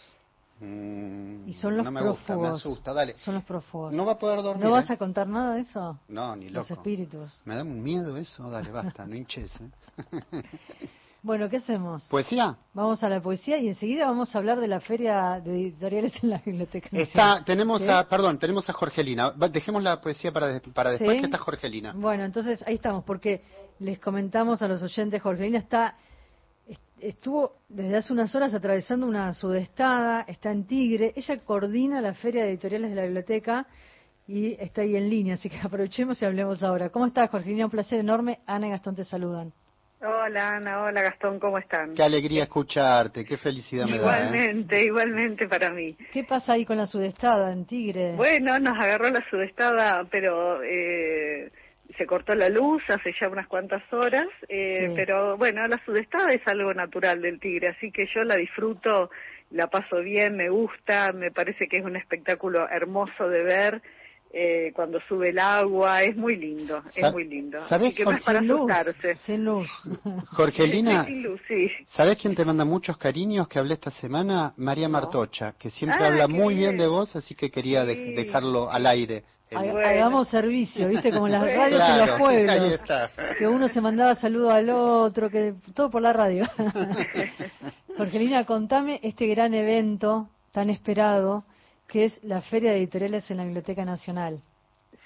Mm, Y son los no me gusta, me asusta, dale. Son los prófugos. No va a poder dormir. ¿No vas ¿eh? a contar nada de eso? No, ni Los loco. espíritus. Me da un miedo eso, dale, basta, no hinches. ¿eh? [LAUGHS] Bueno, ¿qué hacemos? ¿Poesía? Vamos a la poesía y enseguida vamos a hablar de la feria de editoriales en la biblioteca. Está, tenemos ¿Sí? a, perdón, tenemos a Jorgelina. Dejemos la poesía para, para después ¿Sí? que está Jorgelina. Bueno, entonces ahí estamos, porque les comentamos a los oyentes, Jorgelina está est- estuvo desde hace unas horas atravesando una sudestada, está en Tigre, ella coordina la feria de editoriales de la biblioteca y está ahí en línea, así que [LAUGHS] aprovechemos y hablemos ahora. ¿Cómo estás, Jorgelina? Un placer enorme. Ana y Gastón te saludan. Hola Ana, hola Gastón, ¿cómo están? Qué alegría escucharte, qué felicidad me da. ¿eh? Igualmente, igualmente para mí. ¿Qué pasa ahí con la sudestada en Tigre? Bueno, nos agarró la sudestada, pero eh, se cortó la luz hace ya unas cuantas horas, eh, Sí. pero bueno, la sudestada es algo natural del Tigre, así que yo la disfruto, la paso bien, me gusta, me parece que es un espectáculo hermoso de ver. Eh, cuando sube el agua, es muy lindo, es muy lindo. ¿sabés, Así que no es Jorge? para Sin luz, asustarse. sin luz. Jorgelina, Sí, sin luz, sí. ¿sabés quién te manda muchos cariños que hablé esta semana? María Martocha, que siempre Ah, habla muy bien bien. de vos, así que quería de- dejarlo al aire. Bueno. Hagamos servicio, ¿viste? Como en las Bueno. radios en Claro, los ahí pueblos. está. Que uno se mandaba saludos al otro, que todo por la radio. [LAUGHS] Jorgelina, contame este gran evento tan esperado que es la Feria de Editoriales en la Biblioteca Nacional.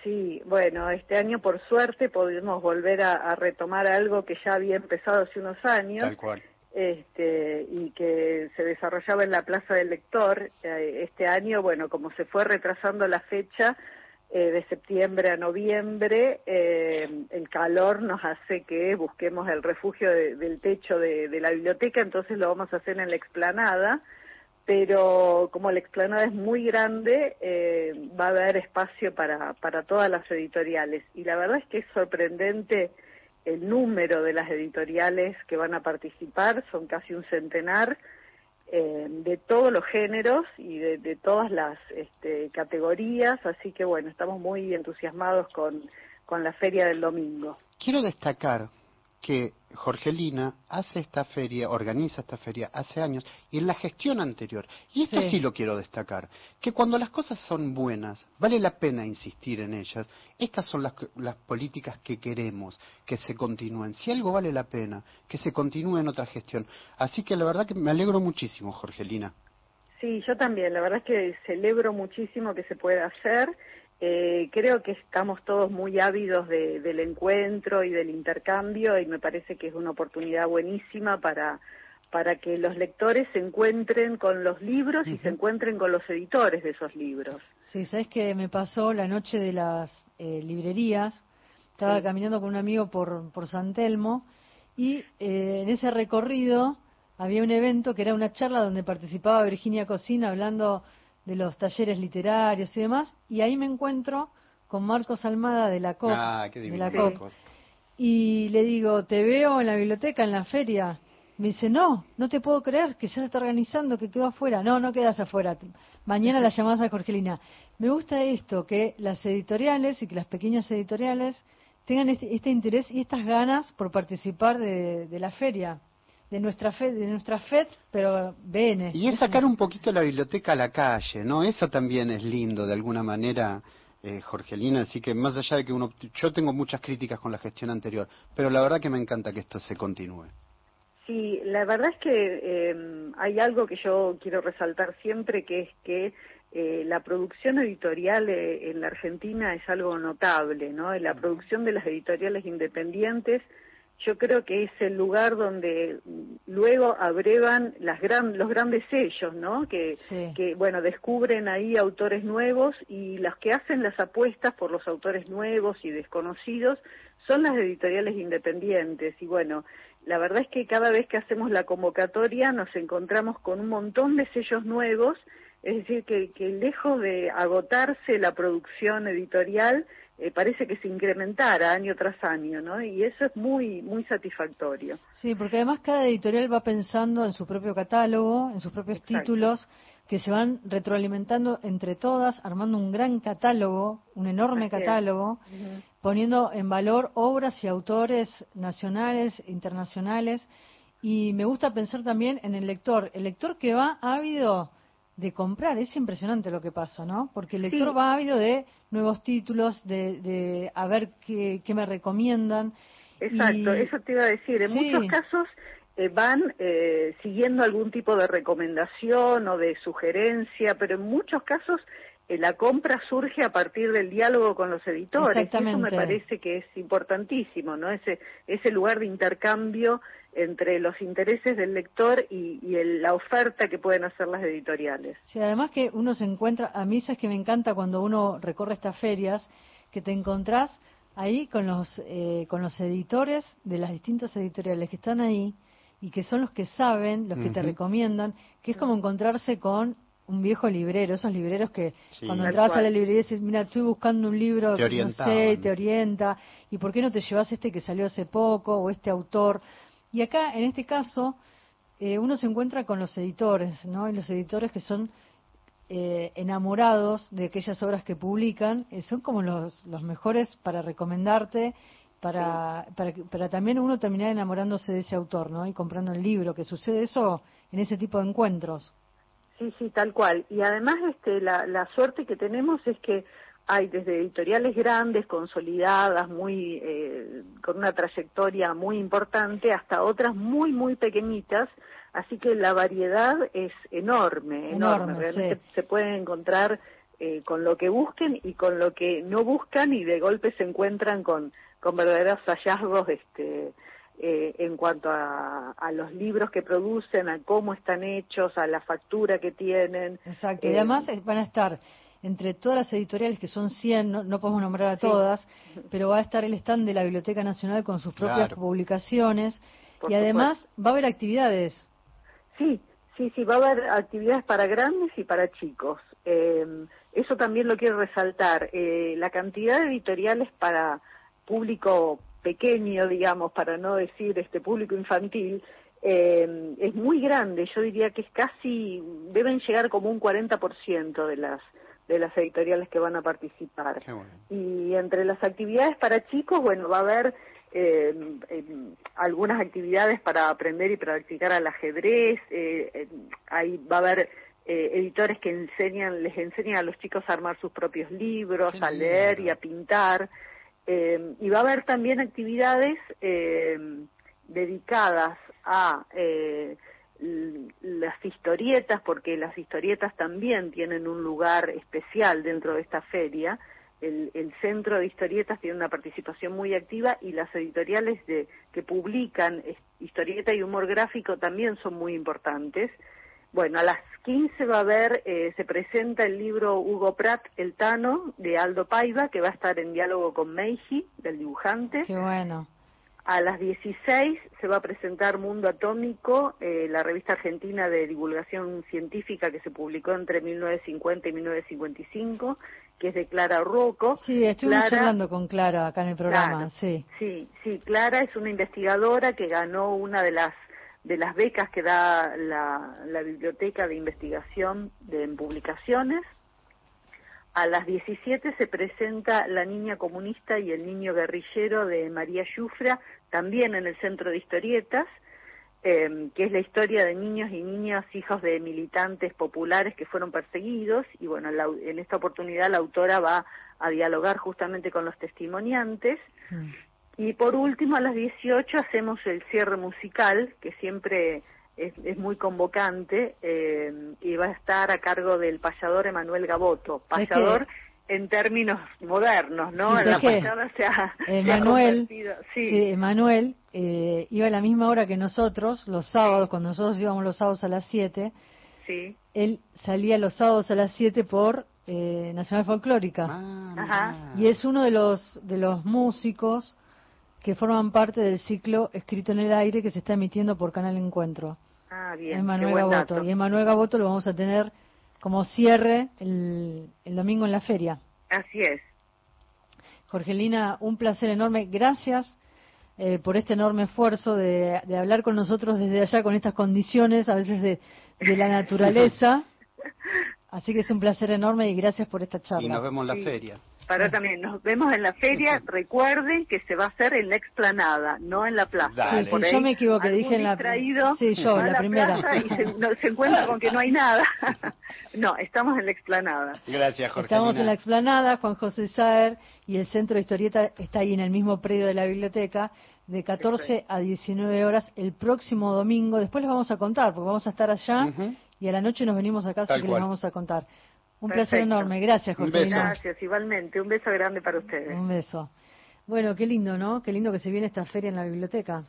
Sí, bueno, este año por suerte podemos volver a, a retomar algo que ya había empezado hace unos años Tal cual. este, y que se desarrollaba en la Plaza del Lector. Eh, este año, bueno, como se fue retrasando la fecha eh, de septiembre a noviembre, eh, el calor nos hace que busquemos el refugio de- del techo de, de la biblioteca, entonces lo vamos a hacer en la explanada pero como la explanada es muy grande, eh, va a haber espacio para, para todas las editoriales. Y la verdad es que es sorprendente el número de las editoriales que van a participar, son casi un centenar, eh, de todos los géneros y de, todas las este, categorías, así que bueno, estamos muy entusiasmados con, con la feria del domingo. Quiero destacar que Jorgelina hace esta feria, organiza esta feria hace años y en la gestión anterior. Y esto sí, Sí. lo quiero destacar, que cuando las cosas son buenas, vale la pena insistir en ellas. Estas son las, que- las políticas que queremos que se continúen. Si algo vale la pena, que se continúe en otra gestión. Así que la verdad que me alegro muchísimo, Jorgelina. Sí, yo también. La verdad es que celebro muchísimo que se pueda hacer. Eh, creo que estamos todos muy ávidos de- del encuentro y del intercambio y me parece que es una oportunidad buenísima para para que los lectores se encuentren con los libros y se encuentren con los editores de esos libros. Sí, ¿sabes qué me pasó la noche de las eh, librerías? Estaba Sí. caminando con un amigo por, por San Telmo y eh, en ese recorrido había un evento que era una charla donde participaba Virginia Cocina hablando de los talleres literarios y demás, y ahí me encuentro con Marcos Almada de la COP. Ah, qué de divino. la COP. Marcos. Y le digo, ¿te veo en la biblioteca, en la feria? Me dice, no, no te puedo creer que ya se está organizando, que quedó afuera. No, no quedas afuera. Mañana la llamás a Jorgelina. Me gusta esto, que las editoriales y que las pequeñas editoriales tengan este, este interés y estas ganas por participar de, de la feria, de nuestra FED, de nuestra FED, pero BN. Y es sacar un poquito la biblioteca a la calle, ¿no? Eso también es lindo, de alguna manera, eh, Jorgelina. Así que más allá de que uno... Yo tengo muchas críticas con la gestión anterior, pero la verdad que me encanta que esto se continúe. Sí, la verdad es que eh, hay algo que yo quiero resaltar siempre, que es que eh, la producción editorial eh, en la Argentina es algo notable, ¿no? La producción de las editoriales independientes, yo creo que es el lugar donde luego abrevan las gran, los grandes sellos, ¿no? Que, Sí. que, bueno, descubren ahí autores nuevos y las que hacen las apuestas por los autores nuevos y desconocidos son las editoriales independientes. Y bueno, la verdad es que cada vez que hacemos la convocatoria nos encontramos con un montón de sellos nuevos, es decir, que, que lejos de agotarse la producción editorial, eh, parece que se incrementara año tras año, ¿no? Y eso es muy, muy satisfactorio. Sí, porque además cada editorial va pensando en su propio catálogo, en sus propios Exacto. títulos, que se van retroalimentando entre todas, armando un gran catálogo, un enorme Así catálogo, poniendo en valor obras y autores nacionales, internacionales, y me gusta pensar también en el lector, el lector que va ávido de comprar, es impresionante lo que pasa, ¿no? Porque el lector Sí. va ávido de nuevos títulos, de, de a ver qué, qué me recomiendan. Exacto, y- eso te iba a decir. En Sí. muchos casos eh, van eh, siguiendo algún tipo de recomendación o de sugerencia, pero en muchos casos eh, la compra surge a partir del diálogo con los editores. Y eso me Exactamente. parece que es importantísimo, ¿no? Ese, ese lugar de intercambio entre los intereses del lector y, y el- la oferta que pueden hacer las editoriales. Sí, además que uno se encuentra, a mí es que me encanta cuando uno recorre estas ferias, que te encontrás ahí con los, eh, con los editores de las distintas editoriales que están ahí y que son los que saben, los que te recomiendan, que es como encontrarse con un viejo librero, esos libreros que Sí. cuando Tal entras a cual. la librería dices, mira, estoy buscando un libro, Te no sé, te orienta, y por qué no te llevas este que salió hace poco o este autor. Y acá, en este caso, eh, uno se encuentra con los editores, ¿no? Y los editores que son eh, enamorados de aquellas obras que publican, eh, son como los, los mejores para recomendarte, para, para, que- para también uno terminar enamorándose de ese autor, ¿no? Y comprando el libro, que sucede eso en ese tipo de encuentros. Sí, sí, tal cual. Y además este, la, la suerte que tenemos es que hay desde editoriales grandes, consolidadas, muy eh, con una trayectoria muy importante, hasta otras muy, muy pequeñitas. Así que la variedad es enorme, enorme. Enorme, Realmente sí. se pueden encontrar eh, con lo que busquen y con lo que no buscan y de golpe se encuentran con, con verdaderos hallazgos este, eh, en cuanto a, a los libros que producen, a cómo están hechos, a la factura que tienen. Exacto. Y Eh, además eh, van a estar entre todas las editoriales, que son 100, no, no podemos nombrar a Sí. todas, pero va a estar el stand de la Biblioteca Nacional con sus propias Claro. publicaciones. Por y además va a haber actividades. Sí, sí, sí, va a haber actividades para grandes y para chicos. Eh, eso también lo quiero resaltar. Eh, la cantidad de editoriales para público pequeño, digamos, para no decir este público infantil, eh, es muy grande. Yo diría que es casi, deben llegar como un 40% de las de las editoriales que van a participar. Y entre las actividades para chicos, bueno, va a haber eh, em, algunas actividades para aprender y practicar al ajedrez, eh, eh, ahí va a haber eh, editores que enseñan, les enseñan a los chicos a armar sus propios libros, a leer y a pintar, eh, y va a haber también actividades eh, dedicadas a eh, las historietas, porque las historietas también tienen un lugar especial dentro de esta feria. El, el Centro de Historietas tiene una participación muy activa y las editoriales de, que publican historieta y humor gráfico también son muy importantes. Bueno, a las 15 va a haber, eh, se presenta el libro Hugo Pratt, El Tano, de Aldo Paiva, que va a estar en diálogo con Meiji, del dibujante. Qué bueno. A las 16 se va a presentar Mundo Atómico, eh, la revista argentina de divulgación científica que se publicó entre 1950 y 1955, que es de Clara Rocco. Sí, estuvimos charlando con Clara acá en el programa, sí. Sí, sí, Clara es una investigadora que ganó una de las de las becas que da la, la Biblioteca de Investigación de, en Publicaciones. A las 17 se presenta La Niña Comunista y el Niño Guerrillero de María Yufra, también en el Centro de Historietas, eh, que es la historia de niños y niñas hijos de militantes populares que fueron perseguidos. Y bueno, la- en esta oportunidad la autora va a dialogar justamente con los testimoniantes. Y por último, a las 18 hacemos el cierre musical, que siempre es, es muy convocante, eh, y va a estar a cargo del payador Emanuel Gaboto. Es que- Payador en términos modernos, ¿no? Sí, la es que payada se ha, se ha Emanuel, sí. sí, Emanuel eh, iba a la misma hora que nosotros, los sábados, cuando nosotros íbamos los sábados a las 7, sí. él salía los sábados a las 7 por eh, Nacional Folclórica. Ajá. Y es uno de los, de los músicos que forman parte del ciclo Escrito en el Aire que se está emitiendo por Canal Encuentro. Ah, bien. Emanuel Gaboto. Y Emanuel Gaboto lo vamos a tener como cierre el, el domingo en la feria. Así es. Jorgelina, un placer enorme. Gracias eh, por este enorme esfuerzo de, de hablar con nosotros desde allá con estas condiciones, a veces de, de la naturaleza. [LAUGHS] Así que es un placer enorme y gracias por esta charla. Y nos vemos en la Sí. feria. Para también, nos vemos en la feria. Recuerden que se va a hacer en la explanada, no en la plaza. Dale. Sí, sí, yo me equivoqué, dije en la- distraído Sí, yo, va a la primera. plaza Y se, no- se encuentra con que no hay nada. [LAUGHS] no, estamos en la explanada. Gracias, Jorge. Estamos en la explanada, Juan José Saer y el centro de historieta está ahí en el mismo predio de la biblioteca, de 14 a 19 horas el próximo domingo. Después les vamos a contar, porque vamos a estar allá y a la noche nos venimos acá, así que cual. les vamos a contar. Un placer enorme, gracias, beso. Gracias, igualmente. Un beso grande para ustedes. Un beso. Bueno, qué lindo, ¿no? Qué lindo que se viene esta feria en la biblioteca.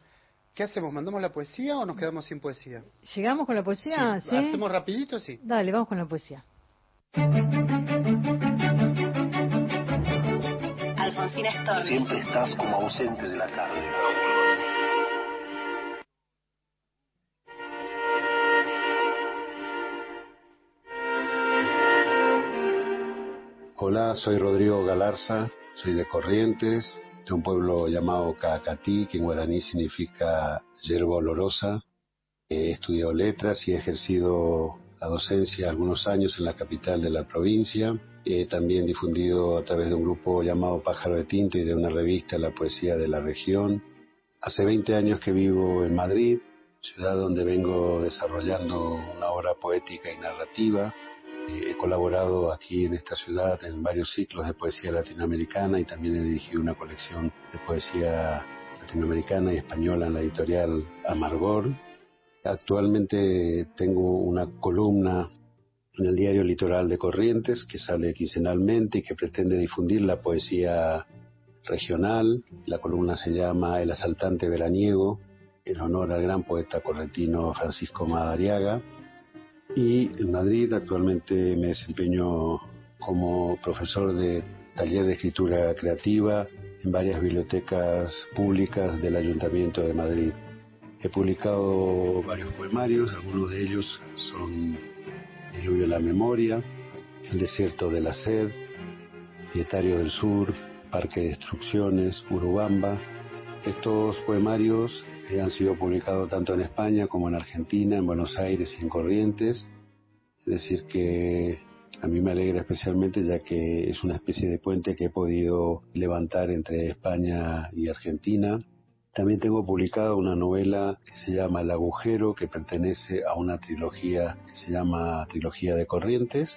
¿Qué hacemos? ¿Mandamos la poesía o nos quedamos sin poesía? ¿Llegamos con la poesía? Sí. ¿Sí? ¿Hacemos rapidito? Sí. Dale, vamos con la poesía. Alfonso sin estorbos. Siempre estás como ausente de la tarde. Hola, soy Rodrigo Galarza, soy de Corrientes, de un pueblo llamado Caacatí, que en guaraní significa yerba olorosa. He estudiado letras y he ejercido la docencia algunos años en la capital de la provincia. He también difundido a través de un grupo llamado Pájaro de Tinto y de una revista la poesía de la región. Hace 20 años que vivo en Madrid, ciudad donde vengo desarrollando una obra poética y narrativa. He colaborado aquí en esta ciudad en varios ciclos de poesía latinoamericana y también he dirigido una colección de poesía latinoamericana y española en la editorial Amargor. Actualmente tengo una columna en el diario Litoral de Corrientes que sale quincenalmente y que pretende difundir la poesía regional. La columna se llama El asaltante veraniego en honor al gran poeta correntino Francisco Madariaga. Y en Madrid actualmente me desempeño como profesor de taller de escritura creativa en varias bibliotecas públicas del Ayuntamiento de Madrid. He publicado varios poemarios, algunos de ellos son Diluvio de la Memoria, El Desierto de la Sed, Dietario del Sur, Parque de Destrucciones, Urubamba. Estos poemarios han sido publicados tanto en España como en Argentina, en Buenos Aires y en Corrientes. Es decir, que a mí me alegra especialmente ya que es una especie de puente que he podido levantar entre España y Argentina. También tengo publicada una novela que se llama El agujero, que pertenece a una trilogía que se llama Trilogía de Corrientes.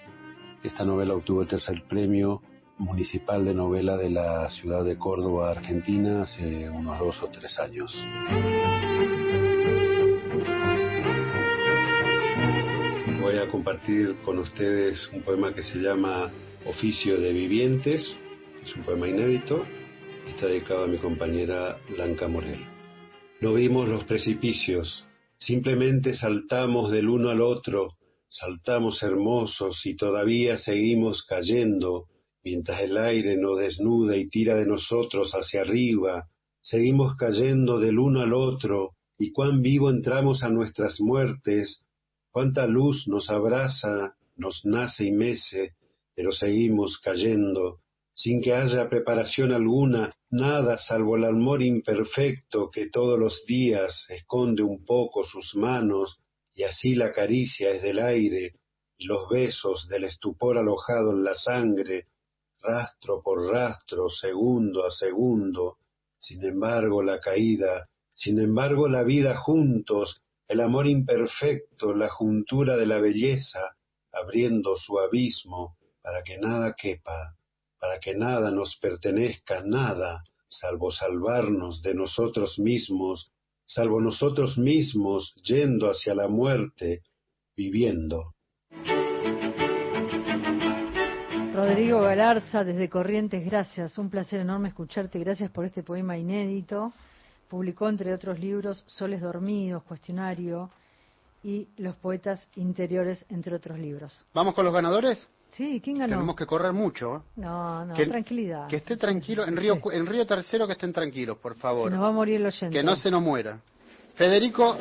Esta novela obtuvo el tercer premio municipal de novela de la ciudad de Córdoba, Argentina, hace unos dos o tres años. Voy a compartir con ustedes un poema que se llama Oficio de Vivientes. Es un poema inédito. Está dedicado a mi compañera Blanca Morel. No vimos los precipicios, simplemente saltamos del uno al otro, saltamos hermosos y todavía seguimos cayendo, mientras el aire nos desnuda y tira de nosotros hacia arriba, seguimos cayendo del uno al otro, y cuán vivo entramos a nuestras muertes, cuánta luz nos abraza, nos nace y mece, pero seguimos cayendo, sin que haya preparación alguna, nada salvo el amor imperfecto que todos los días esconde un poco sus manos, y así la caricia es del aire, y los besos del estupor alojado en la sangre, rastro por rastro, segundo a segundo, sin embargo la caída, sin embargo la vida juntos, el amor imperfecto, la juntura de la belleza, abriendo su abismo para que nada quepa, para que nada nos pertenezca, nada, salvo salvarnos de nosotros mismos, salvo nosotros mismos yendo hacia la muerte, viviendo. Rodrigo Galarza, desde Corrientes, gracias. Un placer enorme escucharte. Gracias por este poema inédito. Publicó, entre otros libros, Soles Dormidos, Cuestionario y Los Poetas Interiores, entre otros libros. ¿Vamos con los ganadores? Sí, ¿quién ganó? Tenemos que correr mucho. ¿eh? No, no, Que- tranquilidad. Que esté tranquilo. En Río, en Río Tercero que estén tranquilos, por favor. Se nos va a morir el oyente. Que no se nos muera. Federico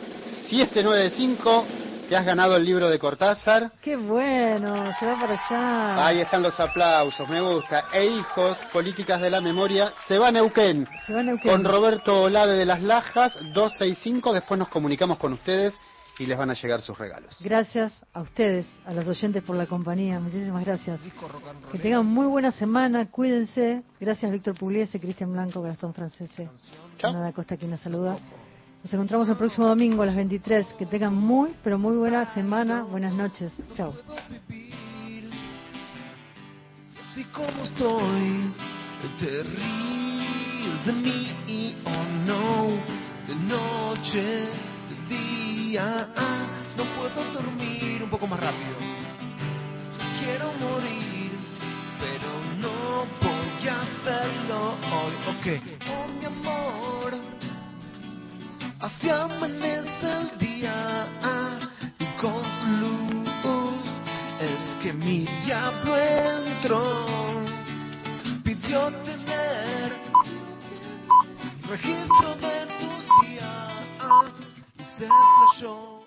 795, te has ganado el libro de Cortázar. Qué bueno, se va para allá. Ahí están los aplausos, me gusta. E hijos, políticas de la memoria, se va a Neuquén. Se va a Neuquén. Con Roberto Olave de las Lajas, 265. Después nos comunicamos con ustedes y les van a llegar sus regalos. Gracias a ustedes, a los oyentes por la compañía. Muchísimas gracias. Que tengan muy buena semana, cuídense. Gracias Víctor Pugliese, Cristian Blanco, Gastón Francese. Nada Costa quien nos saluda. Nos encontramos el próximo domingo a las 23. Que tengan muy, pero muy buena semana. Buenas noches. Chao. Así como estoy, te ríes de mí, oh no, de noche, de día, ah, no puedo dormir un poco más rápido. Quiero morir, pero no voy a hacerlo hoy, ok. Oh mi amor, así amanece el día, y con su luz es que mi diablo entró. Permitió tener registro de tus días y se flashó